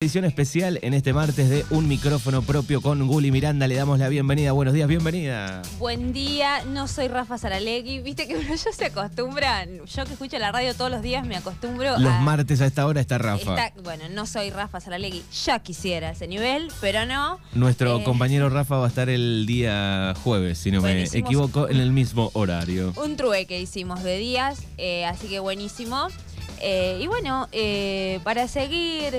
Edición especial en este martes de Un micrófono propio con Guli Miranda. Le damos la bienvenida. Buenos días, bienvenida. Buen día, no soy Rafa Saralegui. Viste que uno ya se acostumbra. Yo que escucho la radio todos los días me acostumbro Los a. martes a esta hora está Rafa. Está- bueno, no soy Rafa Saralegui. Ya quisiera ese nivel, pero no. Nuestro Eh, compañero Rafa va a estar el día jueves, si no me equivoco, en el mismo horario. Un trueque hicimos de días, eh, así que buenísimo. Eh, y bueno, eh, para seguir,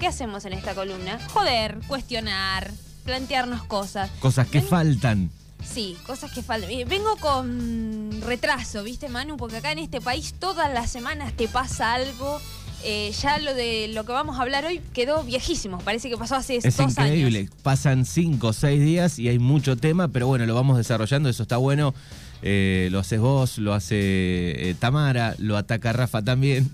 ¿qué hacemos en esta columna? Joder, cuestionar, plantearnos cosas. Cosas que Ven- faltan. Sí, cosas que faltan. Vengo con retraso, ¿viste, Manu? Porque acá en este país todas las semanas te pasa algo. Eh, ya lo de lo que vamos a hablar hoy quedó viejísimo. Parece que pasó hace Es dos increíble. años. Pasan cinco o seis días y hay mucho tema, pero bueno, lo vamos desarrollando. Eso está bueno. Eh, lo haces vos, lo hace eh, Tamara, lo ataca Rafa también.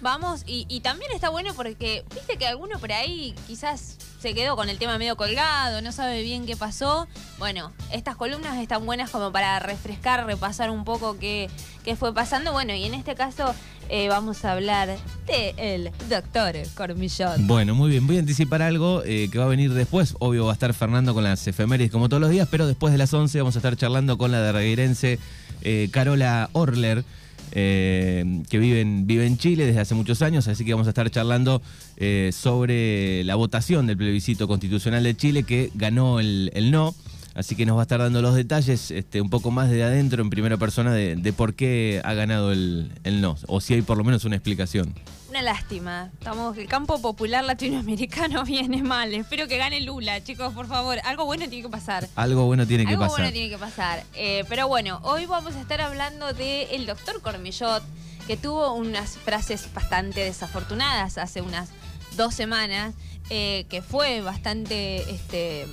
Vamos, y, y también está bueno porque, viste que alguno por ahí quizás se quedó con el tema medio colgado, no sabe bien qué pasó. Bueno, estas columnas están buenas como para refrescar, repasar un poco qué, qué fue pasando. Bueno, y en este caso eh, vamos a hablar de el doctor Cormillón. Bueno, muy bien. Voy a anticipar algo eh, que va a venir después. Obvio va a estar Fernando con las efemérides como todos los días, pero después de las 11 vamos a estar charlando con la derregueirense eh, Carola Orler. Eh, que vive en, Chile desde hace muchos años, así que vamos a estar charlando eh, sobre la votación del plebiscito constitucional de Chile que ganó el, el no. Así que nos va a estar dando los detalles este, un poco más de adentro, en primera persona, de, de por qué ha ganado el, el no, o si hay por lo menos una explicación. Una lástima. Estamos, el campo popular latinoamericano viene mal. Espero que gane Lula, chicos, por favor. Algo bueno tiene que pasar. Algo bueno tiene que Algo pasar. bueno tiene que pasar. Eh, pero bueno, hoy vamos a estar hablando del doctor Cormillot, que tuvo unas frases bastante desafortunadas hace unas dos semanas, eh, que fue bastante, este,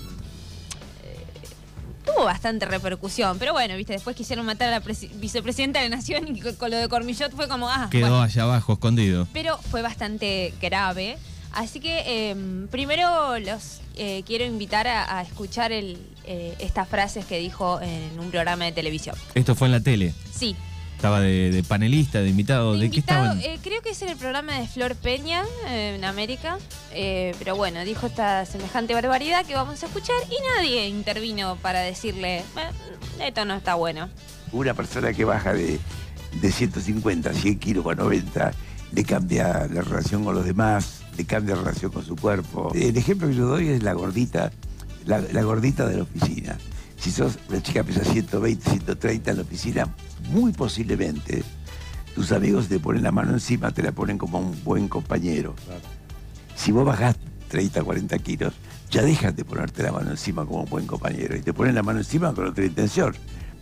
tuvo bastante repercusión. Pero bueno, viste, después quisieron matar a la presi- vicepresidenta de la Nación y con con lo de Cormillot fue como, ah, Quedó bueno allá abajo, escondido. pero fue bastante grave. Así que eh, primero los eh, quiero invitar a, a escuchar el, eh, estas frases que dijo en un programa de televisión. Esto fue en la tele. Sí, Estaba de, de panelista, de invitado. ¿De, qué invitado, estaban? eh, creo que es en el programa de Flor Peña eh, en América. Eh, pero bueno, dijo esta semejante barbaridad que vamos a escuchar y nadie intervino para decirle, "Eh, esto no está bueno. una persona que baja de, de 150 a 100 kilos o a 90, le cambia la relación con los demás, le cambia la relación con su cuerpo. El ejemplo que yo doy es la gordita, la, la gordita de la oficina. Si sos una chica que pesa 120, 130 en la oficina, muy posiblemente tus amigos te ponen la mano encima, te la ponen como un buen compañero. Si vos bajás 30, 40 kilos, ya dejan de ponerte la mano encima como un buen compañero y te ponen la mano encima con otra intención.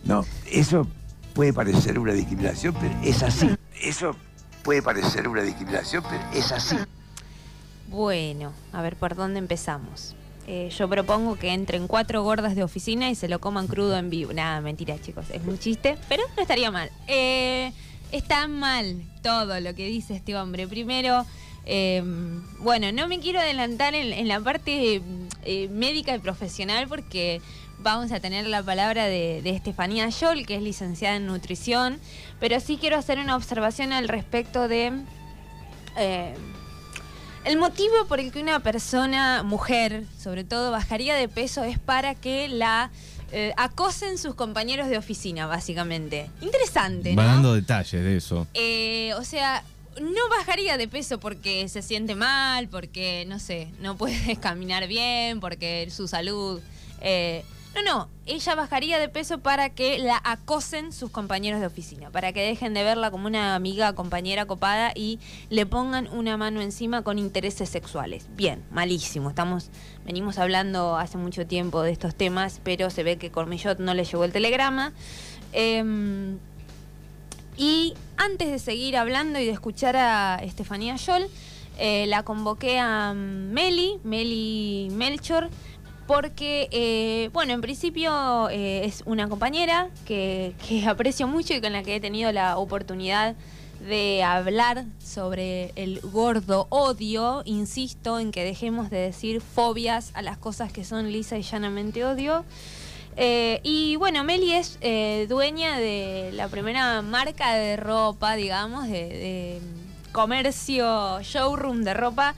No, eso puede parecer una discriminación, pero es así. Eso puede parecer una discriminación, pero es así. Bueno, a ver por dónde empezamos. Eh, yo propongo que entren cuatro gordas de oficina y se lo coman crudo en vivo. Nada, mentira, chicos, es un chiste, pero no estaría mal. Eh, está mal todo lo que dice este hombre. Primero, eh, bueno, no me quiero adelantar en, la parte eh, médica y profesional porque vamos a tener la palabra de, de Estefanía Scholl, que es licenciada en nutrición, pero sí quiero hacer una observación al respecto de... el motivo por el que una persona, mujer, sobre todo, bajaría de peso es para que la eh, acosen sus compañeros de oficina, básicamente. Interesante, Va ¿no? dando detalles de eso. Eh, o sea, no bajaría de peso porque se siente mal, porque, no sé, no puede caminar bien, porque su salud... eh, no, no, ella bajaría de peso para que la acosen sus compañeros de oficina, para que dejen de verla como una amiga, compañera copada y le pongan una mano encima con intereses sexuales. Bien, malísimo. Estamos, venimos hablando hace mucho tiempo de estos temas, pero se ve que Cormillot no le llegó el telegrama. Em, y antes de seguir hablando y de escuchar a Estefanía Scholl, eh, la convoqué a Meli, Meli Melchor, porque, eh, bueno, en principio eh, es una compañera que, aprecio mucho y con la que he tenido la oportunidad de hablar sobre el gordo odio. Insisto en que dejemos de decir fobias a las cosas que son lisa y llanamente odio. Eh, y bueno, Meli es eh, dueña de la primera marca de ropa, digamos, de, de comercio, showroom de ropa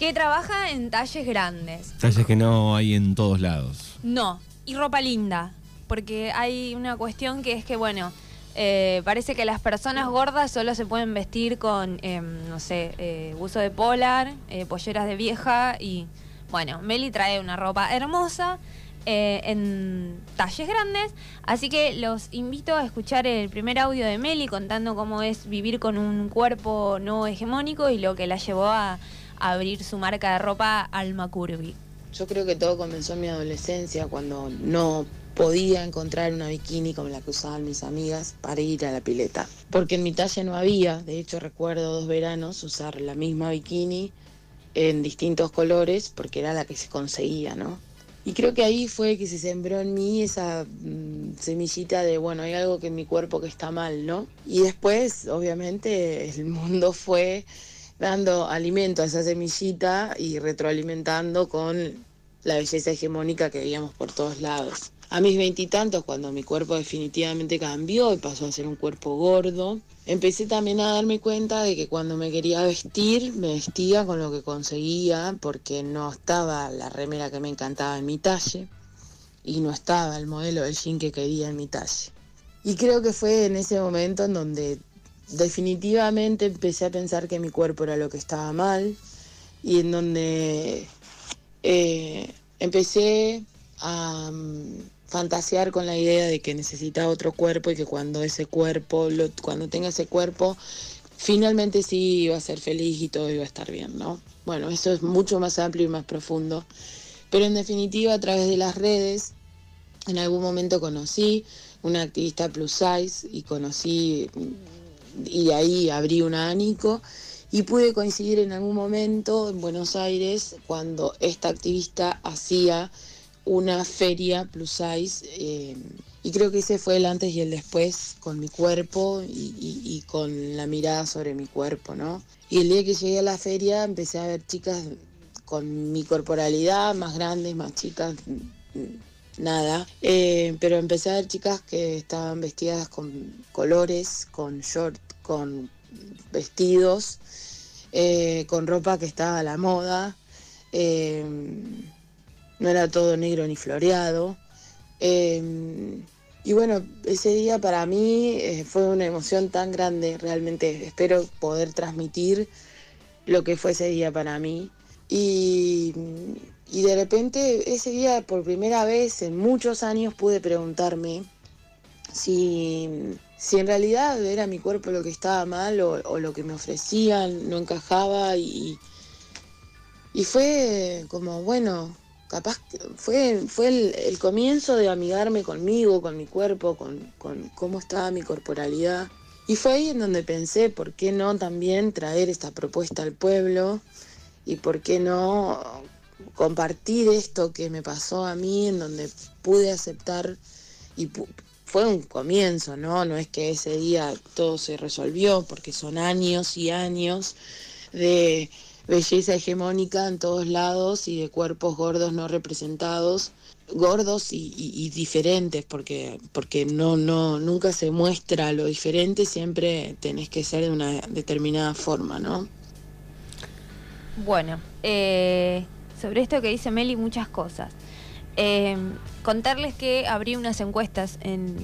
que trabaja en talles grandes. Talles que no hay en todos lados. No, y ropa linda, porque hay una cuestión que es que, bueno, eh, parece que las personas gordas solo se pueden vestir con, em, no sé, eh, uso de polar, eh, polleras de vieja y, bueno, Meli trae una ropa hermosa eh, en talles grandes, así que los invito a escuchar el primer audio de Meli contando cómo es vivir con un cuerpo no hegemónico y lo que la llevó a abrir su marca de ropa Alma Curvy. Yo creo que todo comenzó en mi adolescencia cuando no podía encontrar una bikini como la que usaban mis amigas para ir a la pileta. Porque en mi talla no había, de hecho recuerdo dos veranos usar la misma bikini en distintos colores porque era la que se conseguía, ¿no? Y creo que ahí fue que se sembró en mí esa mm, semillita de, bueno, hay algo que en mi cuerpo que está mal, ¿no? Y después, obviamente, el mundo fue dando alimento a esa semillita y retroalimentando con la belleza hegemónica que veíamos por todos lados. A mis veintitantos, cuando mi cuerpo definitivamente cambió y pasó a ser un cuerpo gordo, empecé también a darme cuenta de que cuando me quería vestir, me vestía con lo que conseguía, porque no estaba la remera que me encantaba en mi talle y no estaba el modelo del jean que quería en mi talle. Y creo que fue en ese momento en donde definitivamente empecé a pensar que mi cuerpo era lo que estaba mal y en donde eh, empecé a mm, fantasear con la idea de que necesitaba otro cuerpo y que cuando ese cuerpo, cuando tenga ese cuerpo, finalmente sí iba a ser feliz y todo iba a estar bien, ¿no? Bueno, eso es mucho más amplio y más profundo. Pero en definitiva, a través de las redes, en algún momento conocí una activista plus size y conocí, y ahí abrí un abanico y pude coincidir en algún momento en Buenos Aires cuando esta activista hacía una feria plus size eh, y creo que ese fue el antes y el después con mi cuerpo y, con la mirada sobre mi cuerpo, ¿no? Y el día que llegué a la feria empecé a ver chicas con mi corporalidad, más grandes, más chicas, nada. Eh, pero empecé a ver chicas que estaban vestidas con colores, con short, con vestidos, eh, con ropa que estaba a la moda. eh, no era todo negro ni floreado. Y bueno, ese día para mí fue una emoción tan grande, realmente espero poder transmitir lo que fue ese día para mí. Y, y de repente ese día por primera vez en muchos años pude preguntarme si, si en realidad era mi cuerpo lo que estaba mal o, lo que me ofrecían no encajaba y, y fue como, bueno, capaz fue, fue el, el comienzo de amigarme conmigo, con mi cuerpo, con, con cómo estaba mi corporalidad. Y fue ahí en donde pensé, ¿por qué no también traer esta propuesta al pueblo? ¿Y por qué no compartir esto que me pasó a mí, en donde pude aceptar y fue un comienzo, ¿no? No es que ese día todo se resolvió, porque son años y años de belleza hegemónica en todos lados y de cuerpos gordos no representados, gordos y diferentes, porque, porque no, no, nunca se muestra lo diferente, siempre tenés que ser de una determinada forma, ¿no? Bueno, eh, sobre esto que dice Meli, muchas cosas. Eh, contarles que abrí unas encuestas en,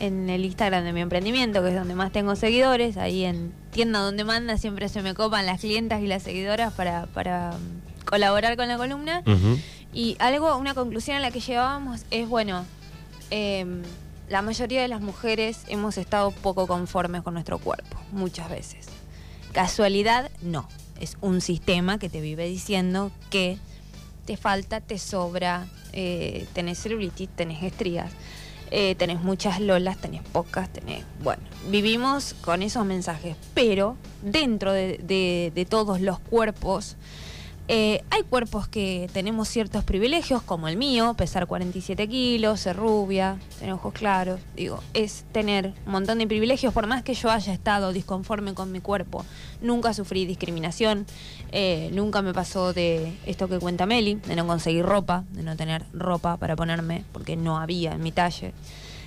en el Instagram de mi emprendimiento, que es donde más tengo seguidores. Ahí en tienda donde manda siempre se me copan las clientas y las seguidoras para, para mm, colaborar con la columna. Y algo, una conclusión a la que llegábamos es, bueno, eh, la mayoría de las mujeres hemos estado poco conformes con nuestro cuerpo, muchas veces. Casualidad, no. Es un sistema que te vive diciendo que te falta, te sobra, eh, tenés celulitis, tenés estrías, eh, tenés muchas lolas, tenés pocas, tenés... Bueno, vivimos con esos mensajes, pero dentro de, todos los cuerpos, eh, hay cuerpos que tenemos ciertos privilegios, como el mío, pesar 47 kilos, ser rubia, tener ojos claros. Digo, es tener un montón de privilegios, por más que yo haya estado disconforme con mi cuerpo. Nunca sufrí discriminación, eh, nunca me pasó de esto que cuenta Meli, de no conseguir ropa, de no tener ropa para ponerme, porque no había en mi talle.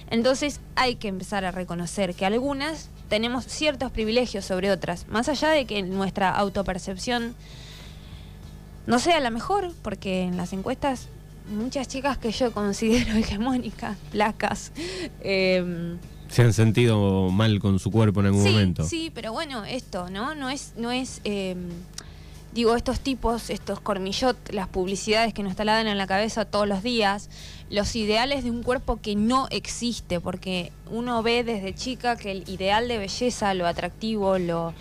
Entonces hay que empezar a reconocer que algunas tenemos ciertos privilegios sobre otras, más allá de que nuestra autopercepción no sea la mejor, porque en las encuestas muchas chicas que yo considero hegemónicas, placas, eh, Se han sentido mal con su cuerpo en algún sí, momento. Sí, pero bueno, esto, ¿no? No es, no es, eh, digo, estos tipos, estos cormillot, las publicidades que nos talan en la cabeza todos los días, los ideales de un cuerpo que no existe, porque uno ve desde chica que el ideal de belleza, lo atractivo, lo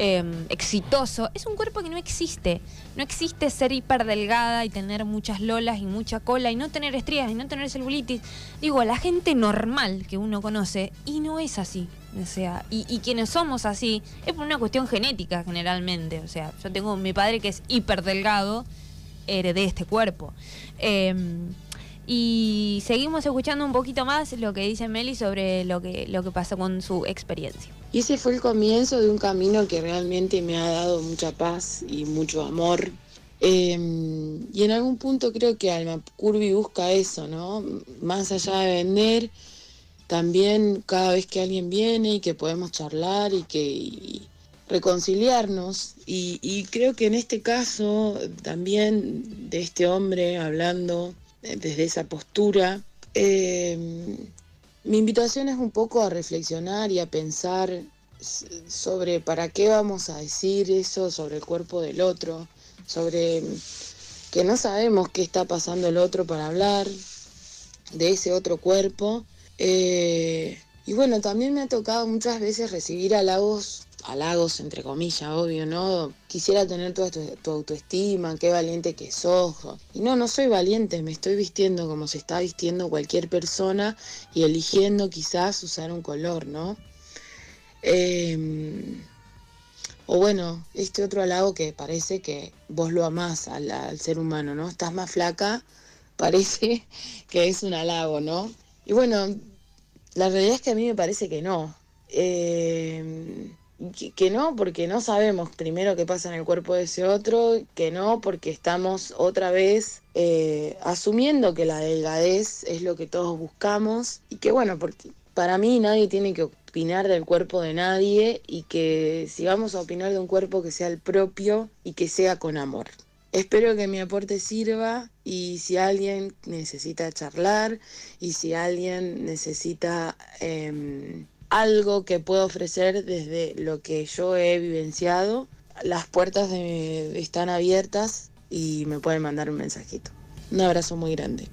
eh, exitoso, es un cuerpo que no existe. No existe ser hiperdelgada y tener muchas lolas y mucha cola y no tener estrías y no tener celulitis. Digo, la gente normal que uno conoce y no es así. O sea, y, quienes somos así es por una cuestión genética generalmente. O sea, yo tengo mi padre que es hiperdelgado, heredé este cuerpo. Eh, y seguimos escuchando un poquito más lo que dice Meli sobre lo que, lo que pasó con su experiencia. Y ese fue el comienzo de un camino que realmente me ha dado mucha paz y mucho amor. Eh, y en algún punto creo que Alma Curvy busca eso, ¿no? Más allá de vender, también cada vez que alguien viene y que podemos charlar y que reconciliarnos. Y, creo que en este caso también de este hombre hablando desde esa postura, eh, mi invitación es un poco a reflexionar y a pensar sobre para qué vamos a decir eso sobre el cuerpo del otro, sobre que no sabemos qué está pasando el otro para hablar de ese otro cuerpo. Eh, y bueno, también me ha tocado muchas veces recibir halagos, halagos entre comillas, obvio, ¿no? Quisiera tener toda tu, tu autoestima, qué valiente que sos. Y no, no soy valiente, me estoy vistiendo como se está vistiendo cualquier persona y eligiendo quizás usar un color, ¿no? Eh, o bueno, este otro halago que parece que vos lo amás al ser humano, ¿no? Estás más flaca, parece que es un halago, ¿no? Y bueno, la realidad es que a mí me parece que no. Eh, que, no, porque no sabemos primero qué pasa en el cuerpo de ese otro, que no, porque estamos otra vez eh, asumiendo que la delgadez es lo que todos buscamos y que bueno, porque para mí nadie tiene que opinar del cuerpo de nadie y que si vamos a opinar de un cuerpo que sea el propio y que sea con amor. Espero que mi aporte sirva y si alguien necesita charlar y si alguien necesita eh, algo que pueda ofrecer desde lo que yo he vivenciado, las puertas están abiertas y me pueden mandar un mensajito. Un abrazo muy grande.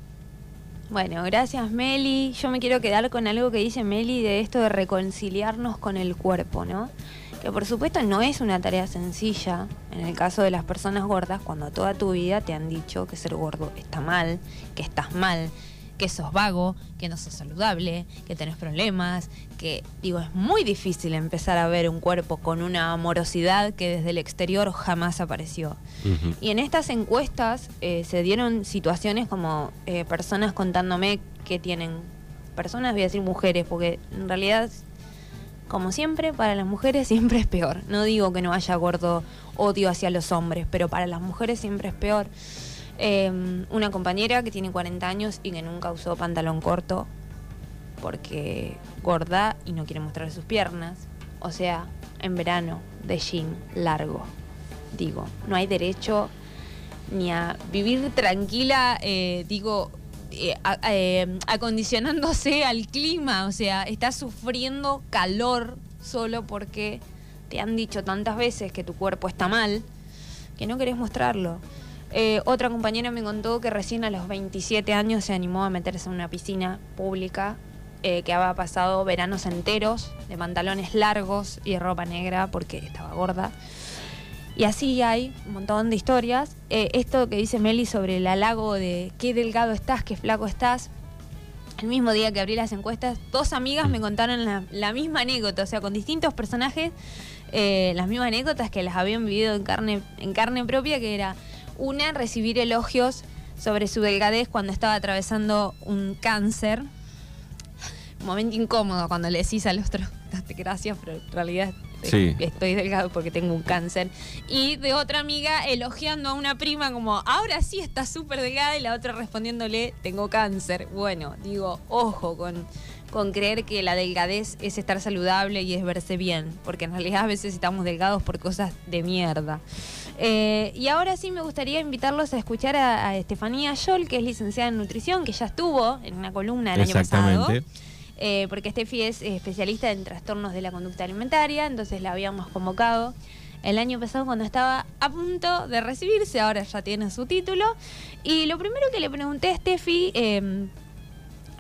Bueno, gracias Meli. Yo me quiero quedar con algo que dice Meli de esto de reconciliarnos con el cuerpo, ¿no? Que por supuesto no es una tarea sencilla. En el caso de las personas gordas, cuando toda tu vida te han dicho que ser gordo está mal, que estás mal, que sos vago, que no sos saludable, que tenés problemas, que digo, es muy difícil empezar a ver un cuerpo con una amorosidad que desde el exterior jamás apareció. Y en estas encuestas eh, se dieron situaciones como eh, personas contándome que tienen, personas, voy a decir mujeres, porque en realidad, como siempre, para las mujeres siempre es peor. No digo que no haya gordo odio hacia los hombres, pero para las mujeres siempre es peor. Eh, una compañera que tiene 40 años y que nunca usó pantalón corto porque gorda y no quiere mostrar sus piernas. O sea, en verano, de jean largo. Digo, no hay derecho ni a vivir tranquila, eh, digo, eh, eh, acondicionándose al clima. O sea, estás sufriendo calor solo porque te han dicho tantas veces que tu cuerpo está mal que no querés mostrarlo. Eh, otra compañera me contó que recién a los 27 años se animó a meterse en una piscina pública, eh, que había pasado veranos enteros de pantalones largos y ropa negra porque estaba gorda. Y así hay un montón de historias. Eh, esto que dice Meli sobre el halago de qué delgado estás, qué flaco estás. El mismo día que abrí las encuestas, dos amigas me contaron la, misma anécdota, o sea, con distintos personajes, eh, las mismas anécdotas que las habían vivido en carne, en carne propia, que era una, recibir elogios sobre su delgadez cuando estaba atravesando un cáncer. Momento incómodo cuando le decís al otro, "Date gracias, pero en realidad Sí. estoy delgado porque tengo un cáncer. Y de otra amiga elogiando a una prima como, ahora sí está súper delgada y la otra respondiéndole, tengo cáncer. Bueno, digo, ojo con, con creer que la delgadez es estar saludable y es verse bien, porque en realidad a veces estamos delgados por cosas de mierda. Eh, y ahora sí me gustaría invitarlos a escuchar a, Estefanía Yol, que es licenciada en nutrición, que ya estuvo en una columna el año pasado. Eh, porque Steffi es especialista en trastornos de la conducta alimentaria, entonces la habíamos convocado el año pasado cuando estaba a punto de recibirse, ahora ya tiene su título. Y lo primero que le pregunté a Steffi em,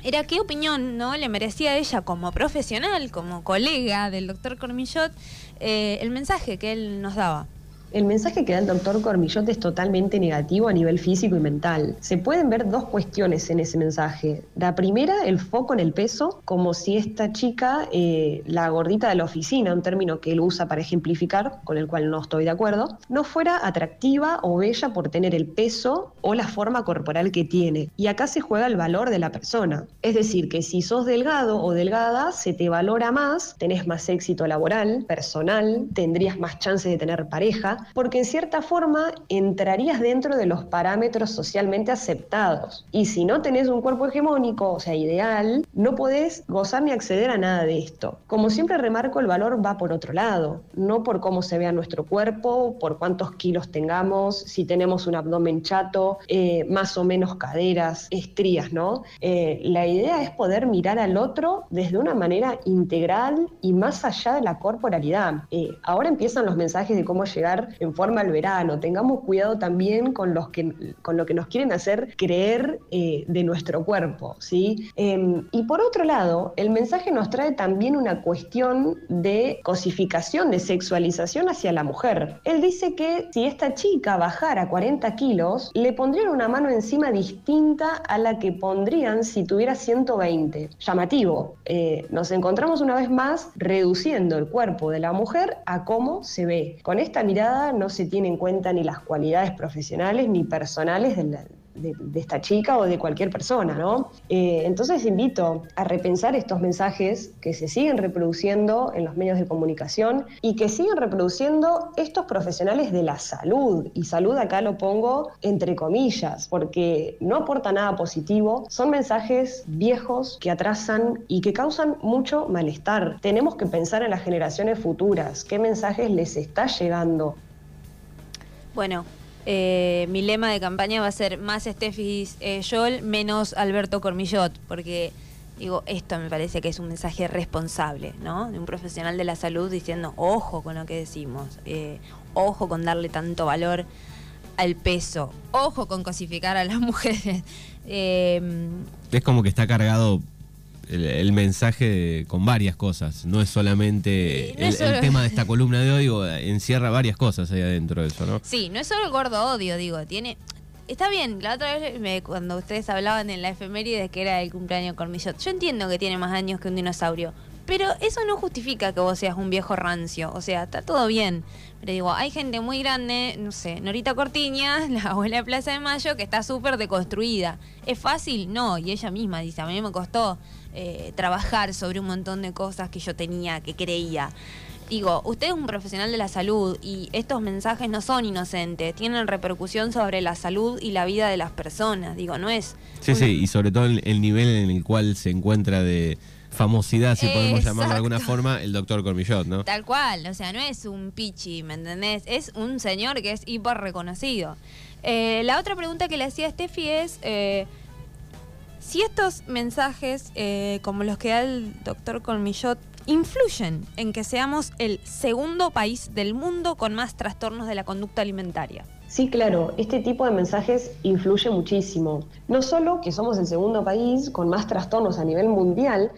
era qué opinión no le merecía ella como profesional, como colega del doctor Cormillot, eh, el mensaje que él nos daba. El mensaje que da el doctor Cormillot es totalmente negativo a nivel físico y mental. Se pueden ver dos cuestiones en ese mensaje. La primera, el foco en el peso, como si esta chica, eh, la gordita de la oficina, un término que él usa para ejemplificar, con el cual no estoy de acuerdo, no fuera atractiva o bella por tener el peso o la forma corporal que tiene. Y acá se juega el valor de la persona. Es decir, que si sos delgado o delgada, se te valora más, tenés más éxito laboral, personal, tendrías más chances de tener pareja, porque en cierta forma entrarías dentro de los parámetros socialmente aceptados. Y si no tenés un cuerpo hegemónico, o sea, ideal, no podés gozar ni acceder a nada de esto. Como siempre remarco, el valor va por otro lado, no por cómo se vea nuestro cuerpo, por cuántos kilos tengamos, si tenemos un abdomen chato, eh, más o menos caderas, estrías, ¿no? Eh, la idea es poder mirar al otro desde una manera integral y más allá de la corporalidad. Eh, ahora empiezan los mensajes de cómo llegar en forma al verano. Tengamos cuidado también con, los que, con lo que nos quieren hacer creer eh, de nuestro cuerpo. ¿sí? Em, y por otro lado, el mensaje nos trae también una cuestión de cosificación, de sexualización hacia la mujer. Él dice que si esta chica bajara 40 kilos, le pondrían una mano encima distinta a la que pondrían si tuviera 120. Llamativo. Eh, nos encontramos una vez más reduciendo el cuerpo de la mujer a cómo se ve. Con esta mirada no se tiene en cuenta ni las cualidades profesionales ni personales de, esta chica o de cualquier persona, ¿no? Eh, entonces invito a repensar estos mensajes que se siguen reproduciendo en los medios de comunicación y que siguen reproduciendo estos profesionales de la salud. Y salud acá lo pongo entre comillas, porque no aporta nada positivo, son mensajes viejos que atrasan y que causan mucho malestar. Tenemos que pensar en las generaciones futuras, qué mensajes les está llegando bueno, eh, mi lema de campaña va a ser más Steffi eh, Joel, menos Alberto Cormillot, porque digo, esto me parece que es un mensaje responsable, ¿no? De un profesional de la salud diciendo, ojo con lo que decimos, eh, ojo con darle tanto valor al peso, ojo con cosificar a las mujeres. es como que está cargado el, mensaje con varias cosas. No es solamente el, tema de esta columna de hoy, encierra varias cosas ahí adentro de eso, ¿no? Sí, no es solo el gordo odio, digo, tiene. Está bien, la otra vez cuando ustedes hablaban en la efeméride que era el cumpleaños Cormillot, yo entiendo que tiene más años que un dinosaurio, pero eso no justifica que vos seas un viejo rancio, o sea, está todo bien. Pero digo, hay gente muy grande, no sé, Norita Cortiña, la abuela de Plaza de Mayo, que está súper deconstruida. ¿Es fácil? No, y ella misma dice, a mí me costó eh, trabajar sobre un montón de cosas que yo tenía, que creía. Digo, usted es un profesional de la salud y estos mensajes no son inocentes, tienen repercusión sobre la salud y la vida de las personas. Digo, no es. Sí, sí, y sobre todo el, nivel en el cual se encuentra de famosidad, si podemos llamarlo de alguna forma, el doctor Cormillot, ¿no? Tal cual, o sea, no es un pichi, ¿me entendés? Es un señor que es hiper reconocido. Eh, la otra pregunta que le hacía a Steffi es. Eh, si estos mensajes, eh, como los que da el doctor Colmillot, influyen en que seamos el segundo país del mundo con más trastornos de la conducta alimentaria. Sí, claro, este tipo de mensajes influye muchísimo. No solo que somos el segundo país con más trastornos a nivel mundial,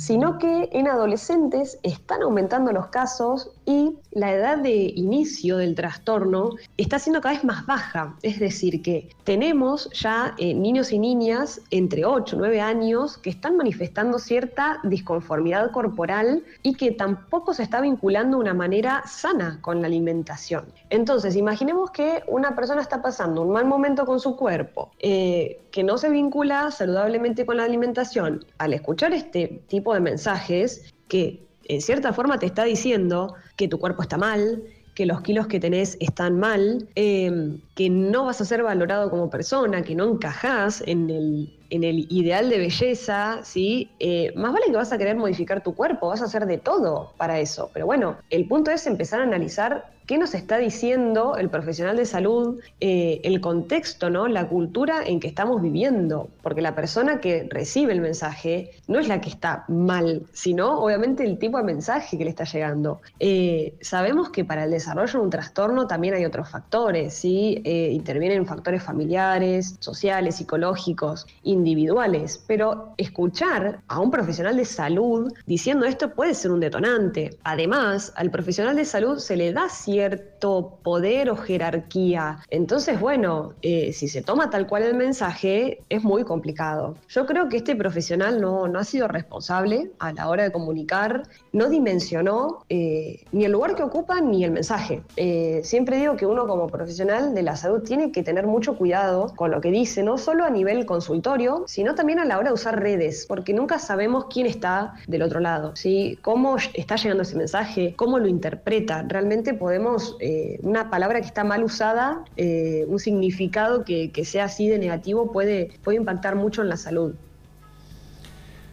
sino que en adolescentes están aumentando los casos y la edad de inicio del trastorno está siendo cada vez más baja. Es decir, que tenemos ya eh, niños y niñas entre 8 y 9 años que están manifestando cierta disconformidad corporal y que tampoco se está vinculando de una manera sana con la alimentación. Entonces, imaginemos que una persona está pasando un mal momento con su cuerpo, eh, que no se vincula saludablemente con la alimentación. Al escuchar este tipo de mensajes, que en cierta forma te está diciendo que tu cuerpo está mal, que los kilos que tenés están mal, em, que no vas a ser valorado como persona, que no encajás en el, en el ideal de belleza, ¿sí? Eh, más vale que vas a querer modificar tu cuerpo, vas a hacer de todo para eso. Pero bueno, el punto es empezar a analizar qué nos está diciendo el profesional de salud, eh, el contexto, ¿no? la cultura en que estamos viviendo, porque la persona que recibe el mensaje no es la que está mal, sino obviamente el tipo de mensaje que le está llegando. Eh, sabemos que para el desarrollo de un trastorno también hay otros factores, ¿sí? Eh, intervienen factores familiares, sociales, psicológicos, individuales, pero escuchar a un profesional de salud diciendo esto puede ser un detonante. Además, al profesional de salud se le da cierta cierto poder o jerarquía. Entonces, bueno, eh, si se toma tal cual el mensaje, es muy complicado. Yo creo que este profesional no, no ha sido responsable a la hora de comunicar, no dimensionó eh, ni el lugar que ocupa ni el mensaje. Eh, siempre digo que uno como profesional de la salud tiene que tener mucho cuidado con lo que dice, no solo a nivel consultorio, sino también a la hora de usar redes, porque nunca sabemos quién está del otro lado, ¿sí? cómo está llegando ese mensaje, cómo lo interpreta. Realmente podemos eh, una palabra que está mal usada, eh, un significado que, sea así de negativo puede, puede impactar mucho en la salud.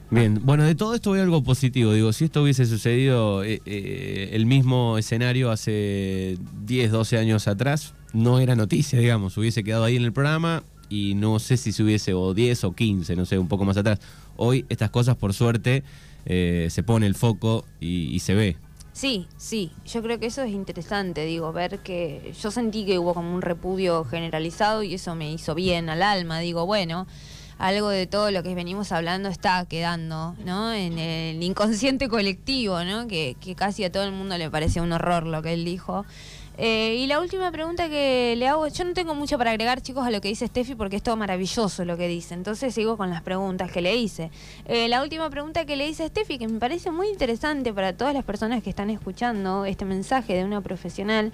Bien, bueno, de todo esto a algo positivo. Digo, si esto hubiese sucedido eh, el mismo escenario hace 10, 12 años atrás, no era noticia, digamos, hubiese quedado ahí en el programa y no sé si se hubiese, o 10 o 15, no sé, un poco más atrás. Hoy estas cosas, por suerte, se pone el foco y se ve. Sí, sí, yo creo que eso es interesante, digo, ver que yo sentí que hubo como un repudio generalizado y eso me hizo bien al alma, digo, bueno, algo de todo lo que venimos hablando está quedando, ¿no? En el inconsciente colectivo, ¿no? Que, que casi a todo el mundo le parecía un horror lo que él dijo. Eh, y la última pregunta que le hago, yo no tengo mucho para agregar, chicos, a lo que dice Steffi, porque es todo maravilloso lo que dice. Entonces sigo con las preguntas que le hice. Eh, la última pregunta que le hice a Steffi, que me parece muy interesante para todas las personas que están escuchando este mensaje de una profesional.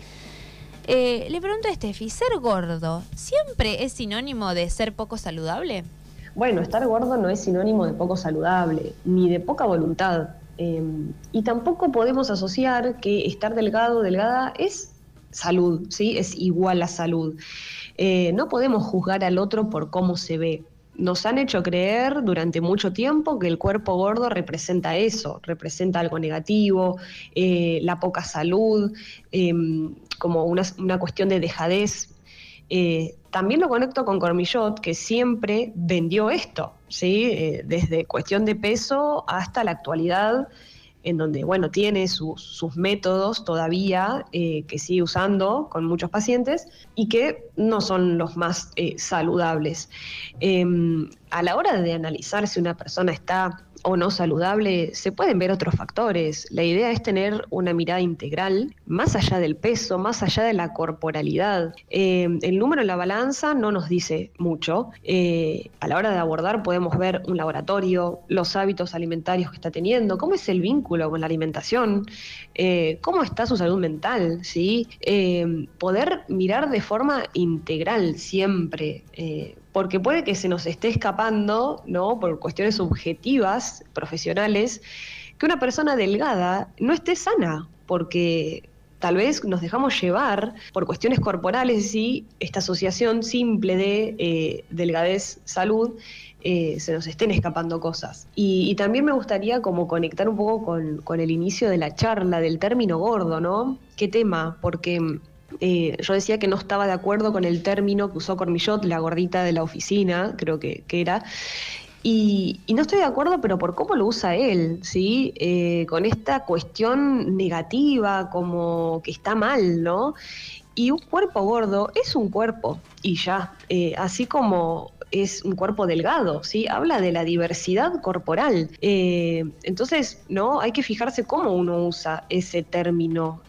Eh, le pregunto a Steffi, ¿ser gordo siempre es sinónimo de ser poco saludable? Bueno, estar gordo no es sinónimo de poco saludable, ni de poca voluntad. y tampoco podemos asociar que estar delgado o delgada es salud, ¿sí? Es igual a salud. Eh, no podemos juzgar al otro por cómo se ve. Nos han hecho creer durante mucho tiempo que el cuerpo gordo representa eso, representa algo negativo, eh, la poca salud, em, como una, cuestión de dejadez. Eh, también lo conecto con Cormillot, que siempre vendió esto, ¿sí? desde cuestión de peso hasta la actualidad en donde, bueno, tiene sus métodos todavía eh, que sigue usando con muchos pacientes y que no son los más eh, saludables. Em, a la hora de analizar si una persona está o no saludable, se pueden ver otros factores. La idea es tener una mirada integral, más allá del peso, más allá de la corporalidad. Eh, el número en la balanza no nos dice mucho. Eh, a la hora de abordar podemos ver un laboratorio, los hábitos alimentarios que está teniendo, cómo es el vínculo con la alimentación, eh, cómo está su salud mental, ¿sí? poder mirar de forma integral siempre porque puede que se nos esté escapando, ¿no? Por cuestiones subjetivas, profesionales, que una persona delgada no esté sana, porque tal vez nos dejamos llevar por cuestiones corporales y esta asociación simple de eh, delgadez-salud eh, se nos estén escapando cosas. Y, también me gustaría como conectar un poco con, con el inicio de la charla del término gordo, ¿no? ¿Qué tema? Porque eh, yo decía que no estaba de acuerdo con el término que usó Cormillot, la gordita de la oficina, creo que, era. Y, no estoy de acuerdo, pero por cómo lo usa él, ¿sí? Eh, con esta cuestión negativa, como que está mal, ¿no? Y un cuerpo gordo es un cuerpo, y ya, eh, así como es un cuerpo delgado, ¿sí? Habla de la diversidad corporal. entonces, ¿no? Hay que fijarse cómo uno usa ese término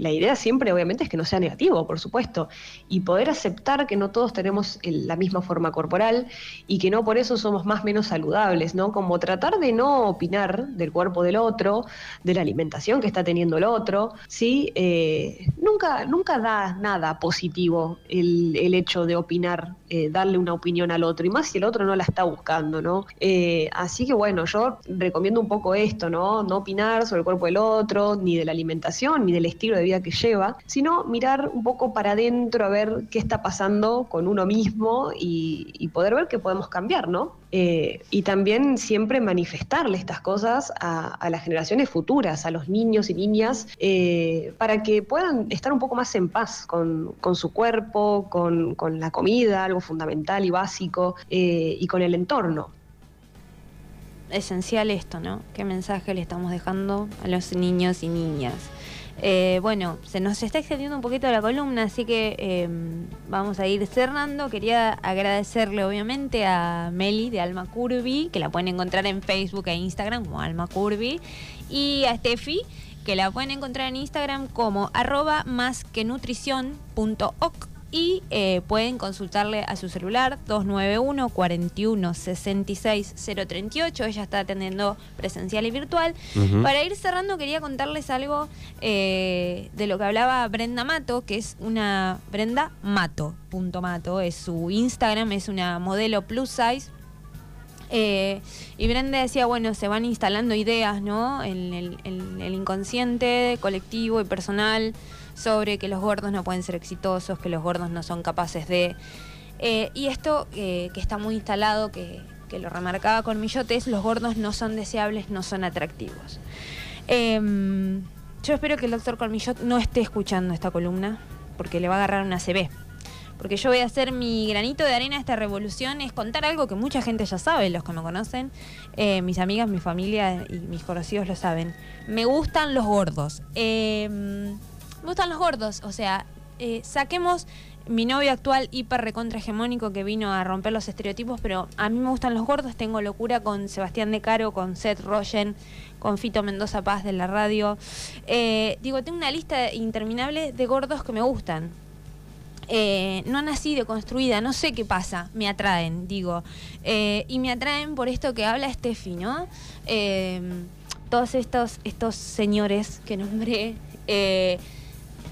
la idea siempre obviamente es que no sea negativo, por supuesto, y poder aceptar que no todos tenemos la misma forma corporal y que no por eso somos más menos saludables, ¿no? Como tratar de no opinar del cuerpo del otro, de la alimentación que está teniendo el otro, ¿sí? Eh, nunca, nunca da nada positivo el, hecho de opinar, eh, darle una opinión al otro, y más si el otro no la está buscando, ¿no? Eh, así que bueno, yo recomiendo un poco esto, ¿no? No opinar sobre el cuerpo del otro, ni de la alimentación, ni del estilo de vida que lleva, sino mirar un poco para adentro a ver qué está pasando con uno mismo y, y poder ver qué podemos cambiar, ¿no? Eh, y también siempre manifestarle estas cosas a, las generaciones futuras, a los niños y niñas, eh, para que puedan estar un poco más en paz con, con su cuerpo, con, con, la comida, algo fundamental y básico, eh, y con el entorno. Esencial esto, ¿no? ¿Qué mensaje le estamos dejando a los niños y niñas? Eh, bueno, se nos está extendiendo un poquito la columna, así que eh, vamos a ir cerrando. Quería agradecerle obviamente a Meli de Alma Curvi, que la pueden encontrar en Facebook e Instagram como Alma Curvi, y a Steffi, que la pueden encontrar en Instagram como arroba más que y eh, pueden consultarle a su celular 291 41 66 038. Ella está atendiendo presencial y virtual. Uh -huh. Para ir cerrando, quería contarles algo eh, de lo que hablaba Brenda Mato, que es una Brenda Mato, punto Mato, es su Instagram, es una modelo plus size. Eh, y Brenda decía, bueno, se van instalando ideas, ¿no? En el, en el inconsciente colectivo y personal sobre que los gordos no pueden ser exitosos, que los gordos no son capaces de... Eh, y esto eh, que está muy instalado, que, que, lo remarcaba con Millotes, los gordos no son deseables, no son atractivos. Eh, yo espero que el doctor Colmillot no esté escuchando esta columna, porque le va a agarrar una CB. Porque yo voy a hacer mi granito de arena a esta revolución, es contar algo que mucha gente ya sabe, los que me conocen, eh, mis amigas, mi familia y mis conocidos lo saben. Me gustan los gordos. Eh, me gustan los gordos, o sea, eh, saquemos mi novio actual hiper recontra hegemónico que vino a romper los estereotipos, pero a mí me gustan los gordos, tengo locura con Sebastián De Caro, con Seth Rogen, con Fito Mendoza Paz de la radio. Eh, digo, tengo una lista interminable de gordos que me gustan. Eh, no nací deconstruida, no sé qué pasa, me atraen, digo. Eh, y me atraen por esto que habla Steffi, ¿no? todos estos, estos señores que nombré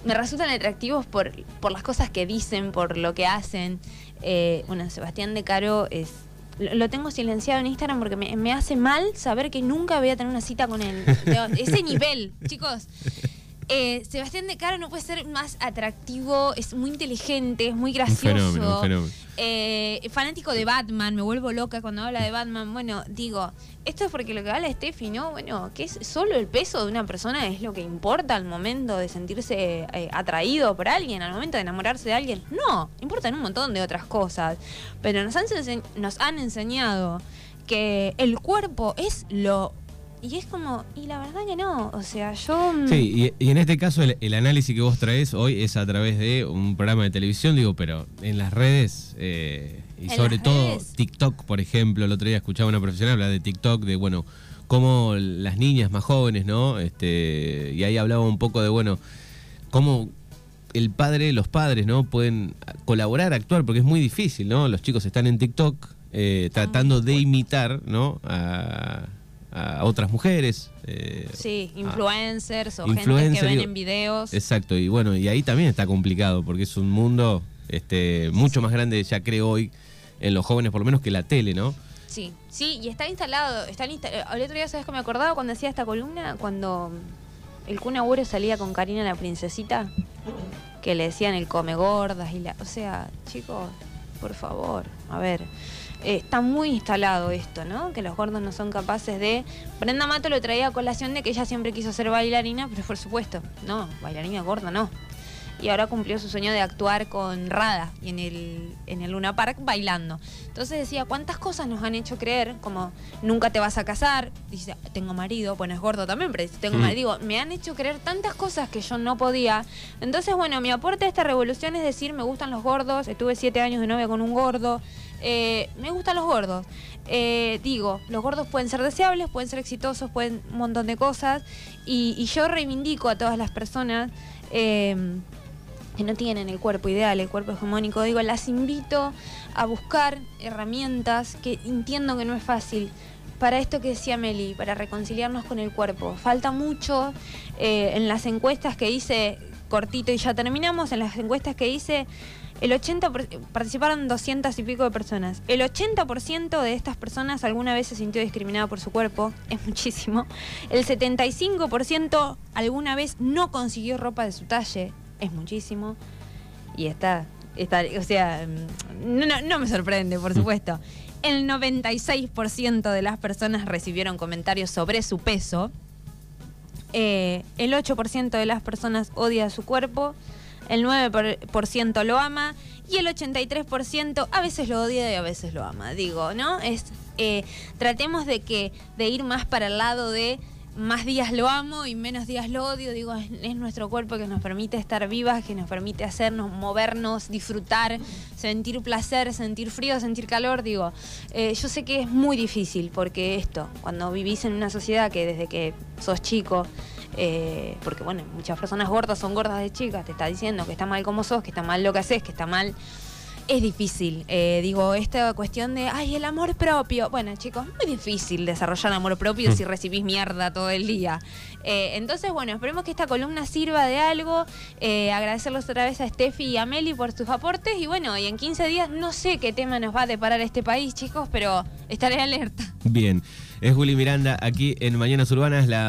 me resultan atractivos por, por las cosas que dicen, por lo que hacen. Eh, bueno, Sebastián de Caro es. Lo tengo silenciado en Instagram porque me, me, hace mal saber que nunca voy a tener una cita con él. Ese nivel, chicos. Eh, Sebastián de Caro no puede ser más atractivo, es muy inteligente, es muy gracioso. Un fenómeno, un fenómeno. Eh, fanático de Batman, me vuelvo loca cuando habla de Batman. Bueno, digo, esto es porque lo que habla Steffi, ¿no? Bueno, que es solo el peso de una persona es lo que importa al momento de sentirse eh, atraído por alguien, al momento de enamorarse de alguien. No, importan un montón de otras cosas. Pero nos han, nos han enseñado que el cuerpo es lo y es como, y la verdad que no, o sea, yo... Sí, y, y en este caso el, el, análisis que vos traes hoy es a través de un programa de televisión, digo, pero en las redes, eh, y sobre todo redes? TikTok, por ejemplo, el otro día escuchaba a una profesional hablar de TikTok, de, bueno, cómo las niñas más jóvenes, ¿no? Este, y ahí hablaba un poco de, bueno, cómo el padre, los padres, ¿no? Pueden colaborar, actuar, porque es muy difícil, ¿no? Los chicos están en TikTok eh, tratando de imitar, ¿no? A, a otras mujeres. Eh, sí, influencers a, o influencer, gente que ven en videos. Exacto, y bueno, y ahí también está complicado porque es un mundo este, mucho más grande, ya creo hoy, en los jóvenes por lo menos que la tele, ¿no? Sí, sí, y está instalado, está instalado. El otro día, ¿sabes que me acordaba cuando hacía esta columna? Cuando el Kun Agüero salía con Karina la princesita, que le decían el come gordas y la... O sea, chicos, por favor, a ver eh, está muy instalado esto, ¿no? Que los gordos no son capaces de... Brenda Mato lo traía a colación de que ella siempre quiso ser bailarina, pero por supuesto, no, bailarina gorda no. Y ahora cumplió su sueño de actuar con Rada y en el, en el Luna Park bailando. Entonces decía, ¿cuántas cosas nos han hecho creer? Como, nunca te vas a casar. Dice, tengo marido. Bueno, es gordo también, pero dice, tengo mm. marido. Me han hecho creer tantas cosas que yo no podía. Entonces, bueno, mi aporte a esta revolución es decir, me gustan los gordos. Estuve siete años de novia con un gordo. Eh, me gustan los gordos. Eh, digo, los gordos pueden ser deseables, pueden ser exitosos, pueden un montón de cosas. Y, yo reivindico a todas las personas eh, que no tienen el cuerpo ideal, el cuerpo hegemónico. Digo, las invito a buscar herramientas que entiendo que no es fácil. Para esto que decía Meli, para reconciliarnos con el cuerpo. Falta mucho en las encuestas que dice cortito y ya terminamos. En las encuestas que hice, el 80 por- participaron 200 y pico de personas. El 80% de estas personas alguna vez se sintió discriminada por su cuerpo, es muchísimo. El 75% alguna vez no consiguió ropa de su talle, es muchísimo. Y está, está o sea, mm, no, no- no me sorprende, por supuesto. El 96% de las personas recibieron comentarios sobre su peso. Eh, el 8% de las personas odia su cuerpo, el 9% lo ama y el 83% a veces lo odia y a veces lo ama. Digo, ¿no? Es eh, tratemos de que de ir más para el lado de más días lo amo y menos días lo odio. Digo, es, es nuestro cuerpo que nos permite estar vivas, que nos permite hacernos, movernos, disfrutar, sentir placer, sentir frío, sentir calor. Digo, eh, yo sé que es muy difícil porque esto, cuando vivís en una sociedad que desde que sos chico, eh, porque bueno, muchas personas gordas son gordas de chicas, te está diciendo que está mal como sos, que está mal lo que haces, que está mal. Es difícil, eh, digo, esta cuestión de, ay, el amor propio. Bueno, chicos, es muy difícil desarrollar amor propio si recibís mierda todo el día. Eh, entonces, bueno, esperemos que esta columna sirva de algo. Eh, agradecerles otra vez a Steffi y a Meli por sus aportes. Y bueno, y en 15 días no sé qué tema nos va a deparar este país, chicos, pero estaré alerta. Bien. Es Juli Miranda aquí en Mañanas Urbanas, la